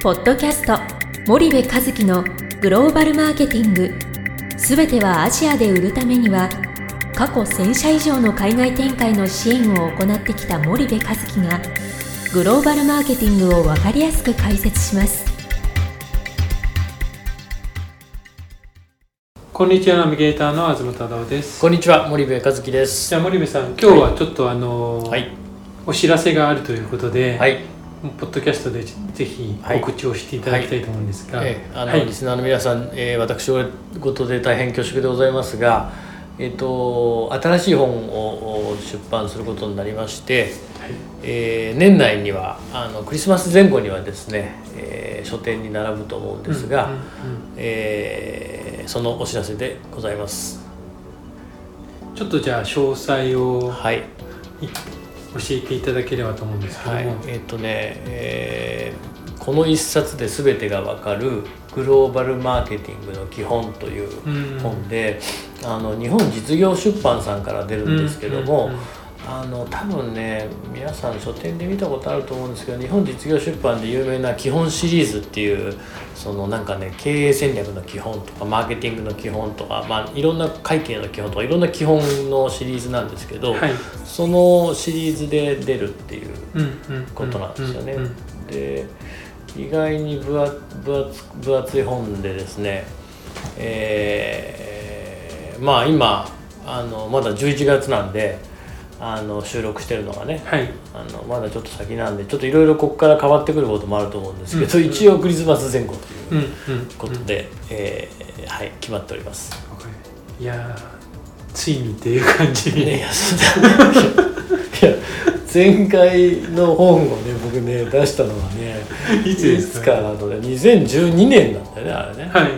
ポッドキャスト森部和樹のグローバルマーケティング。すべてはアジアで売るためには過去1000社以上の海外展開の支援を行ってきた森部和樹がグローバルマーケティングを分かりやすく解説します。こんにちはナビゲーターの東忠夫です。こんにちは森部和樹です。じゃあ森部さん今日はちょっとあの、はい。お知らせがあるということで、はい、ポッドキャストでぜひ告知をしていただきたいと思うんですが、えーあの、はい。リスナーの皆さん、えー、私事で大変恐縮でございますが、えっ、と新しい本をお出版することになりまして、えー年内にはあのクリスマス前後にはですね、えー書店に並ぶと思うんですが、うんうんうん。えーそのお知らせでございます。ちょっとじゃあ詳細をはい。教えていただければと思うんですけども、はい、えっ、とね、えーこの一冊で全てがわかるグローバルマーケティングの基本といううん。本で、あの日本実業出版さんから出るんですけども、うんうんうんあの多分ね皆さん書店で見たことあると思うんですけど日本実業出版で有名な基本シリーズっていうそのなんかね経営戦略の基本とかマーケティングの基本とか、まあ、いろんな会計の基本とかいろんな基本のシリーズなんですけど、はいそのシリーズで出るっていうことなんですよね。で意外に分厚分厚分厚い本でですね、えーまあ今あのまだ11月なんであの収録してるのがね。はい。あのまだちょっと先なんでちょっといろいろここから変わってくることもあると思うんですけど、うん一応クリスマス前後とうんいううんことで、えーはい決まっております。いやーついにっていう感じ。に、いやそうだ。いや前回の本をね僕ね出したのはねいつですか？ので2012年なんだよねあれね。はいはいは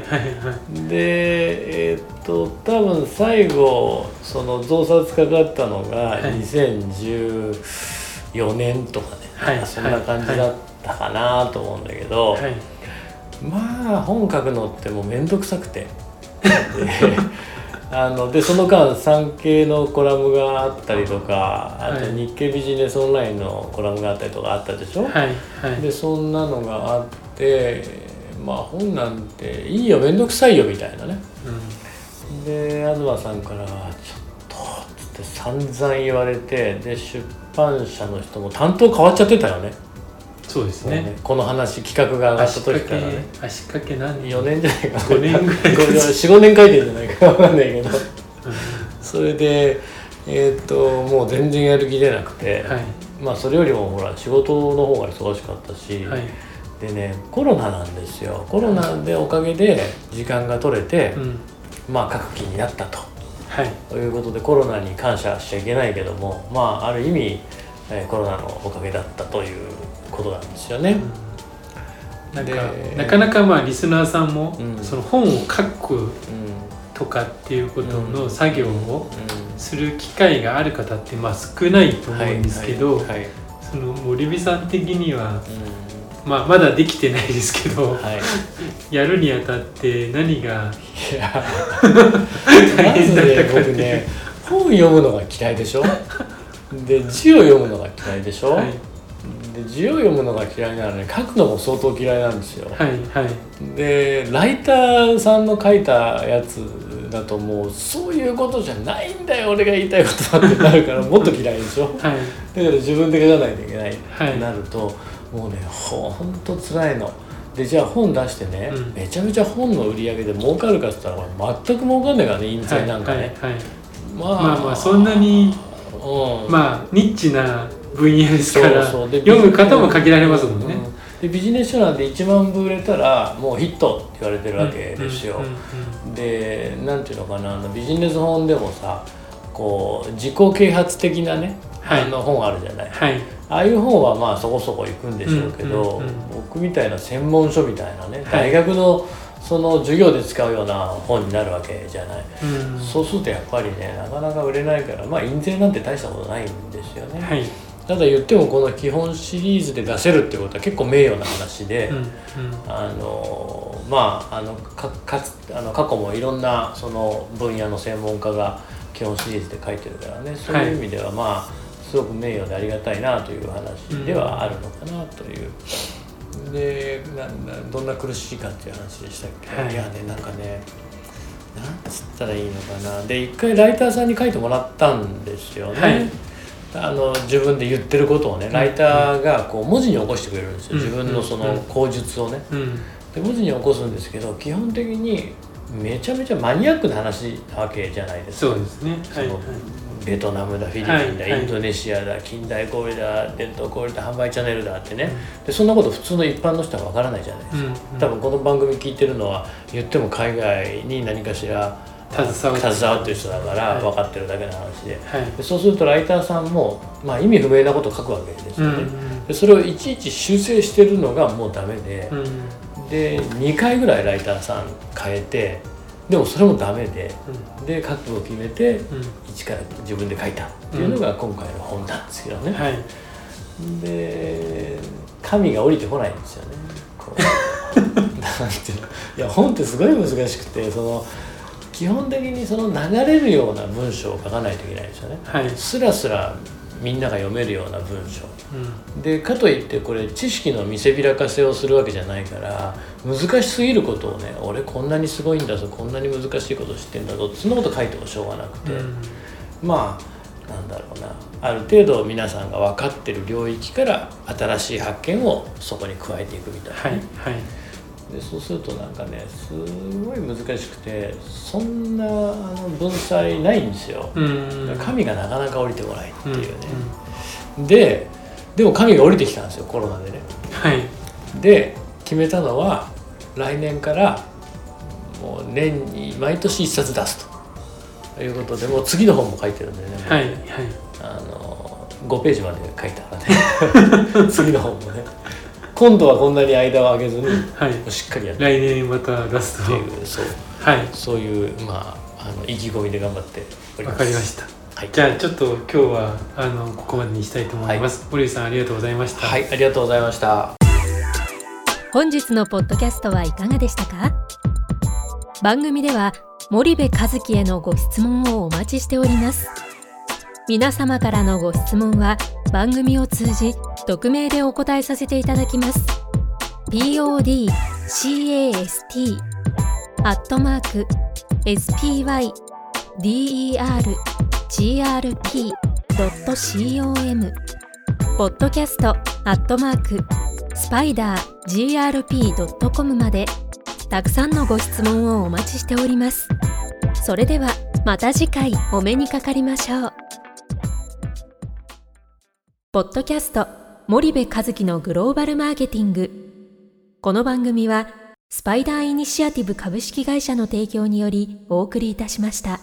いでえーっと多分最後その増刷かかったのがはい。2014年とかね、はい。そんな感じだったかなと思うんだけど、はい。まあ本書くのってもう面倒くさくて。で あのでその間産経のコラムがあったりとかあとはい日経ビジネスオンラインのコラムがあったりとかあったでしょ、はいはい。でそんなのがあってまあ本なんていいよ面倒くさいよみたいなね。うん。で東さんから「ちょっと」つって散々言われてで出版社の人も担当変わっちゃってたよねそうですもうね。この話企画が上がった時からね。足掛け何4年じゃないかな。5年ぐらい。45年書いてるんじゃないかわかんないけど。それでえーっともう全然やる気出なくて、はい。まあそれよりもほら仕事の方が忙しかったし、はい。でねコロナなんですよ。コロナでおかげで時間が取れて、うん。まあ書く気になったと。はい。ということでコロナに感謝しちゃいけないけどもまあある意味、えーコロナのおかげだったということなんですよね。なんかでなかなかまあリスナーさんも、うん。その本を書くうん。とかっていうことのうん。作業をする機会がある方ってまあ少ないと思うんですけど、その森美さん的には、うまあ、まだできてないですけど、んはい。やるにあたって何が大変だったねかって本読むのが嫌いでしょ？で字を読むのが嫌いでしょ、はいで字を読むのが嫌いなのに書くのも相当嫌いなんですよ、はいはい。でライターさんの書いたやつだともうそういうことじゃないんだよ俺が言いたいことはってなるから もっと嫌いでしょ。はい。だから自分で書かないといけないはいってなると、もうねほんと辛いの。でじゃあ本出してね、うん。めちゃめちゃ本の売り上げで儲かるかっつったら全く儲かんないからね印税なんかね、はいはいはい。ままあまあそんなにうん。まあニッチな分野ですから読む方も限られますもんね。うん。でビジネス書なんて1万部売れたらもうヒットって言われてるわけですよ、でなんていうのかなあのビジネス本でもさこう自己啓発的なね、はい。あの本あるじゃない。はい。ああいう本はまあそこそこ行くんでしょうけど、僕みたいな専門書みたいなね、はい。大学のその授業で使うような本になるわけじゃない、うん。そうするとやっぱりねなかなか売れないからまあ印税なんて大したことないんですよね、はいただ言ってもこの基本シリーズで出せるってことは結構名誉な話で、うんうん。あのまああのかかつあの過去もいろんなその分野の専門家が基本シリーズで書いてるからね。そういう意味ではまあすごく名誉でありがたいなという話ではあるのかなという。でななどんな苦しいかっていう話でしたっけ、はい。い、やねなんかねなんつったらいいのかな。で一回ライターさんに書いてもらったんですよね、はいあの自分で言ってることをねライターがこう文字に起こしてくれるんですよ、うん。自分のそうん。の口述をね。うん。で文字に起こすんですけど基本的にめちゃめちゃマニアックな話なわけじゃないですか。そうですね。はいはい。ベトナムだフィリピンだ、はいはい。インドネシアだ近代小売だ伝統小売だ販売チャンネルだってね、でそんなこと普通の一般の人はわからないじゃないですか、うん。多分この番組聞いてるのは言っても海外に何かしら携わってる。人だからはい。分かってるだけの話で,、はい。でそうするとライターさんも、まあ、意味不明なことを書くわけですよね、うんでそれをいちいち修正してるのがもうダメで、うん。で2回ぐらいライターさん変えてでもそれもダメでで覚悟を決めてうん。一から自分で書いたっていうのが今回の本なんですけどね、はい。で神が降りてこないんですよね。こう。なんていうの。いや本ってすごい難しくてその基本的にその流れるような文章を書かないといけないんですよね。はい。スラスラみんなが読めるような文章。うん。でかといってこれ知識の見せびらかせをするわけじゃないから難しすぎることをね俺こんなにすごいんだぞこんなに難しいこと知ってんだぞそんなこと書いてもしょうがなくて、まあなんだろうな。ある程度皆さんが分かってる領域から新しい発見をそこに加えていくみたいなはいね、はいでそうするとなんかねすごい難しくてそんなあの文才ないんですよ、うん。神がなかなか降りてこないってうんいうね、ででも神が降りてきたんですよコロナでね。はい。で決めたのは来年からもう年に毎年一冊出すと。いうことでもう次の本も書いてるんでね、はいはい。あの5ページまで書いたからね。次の本もね今度はこんなに間を空けずにはい。しっかりやって。来年またラスト。っていうそう。はい。そういうまああの意気込みで頑張っておりわます。かりました。はい。じゃあちょっと今日はあのここまでにしたいと思います、森内さんありがとうございました。はいありがとうございました。本日のポッドキャストはいかがでしたか？番組では森部和樹へのご質問をお待ちしております。皆様からのご質問は番組を通じ匿名でお答えさせていただきます podcast アットマーク spydergrp.com ポッドキャストアットマークスパイダー grp.com までたくさんのご質問をお待ちしております。それではまた次回お目にかかりましょう。ポッドキャスト森部和樹のグローバルマーケティング。この番組はスパイダーイニシアティブ株式会社の提供によりお送りいたしました。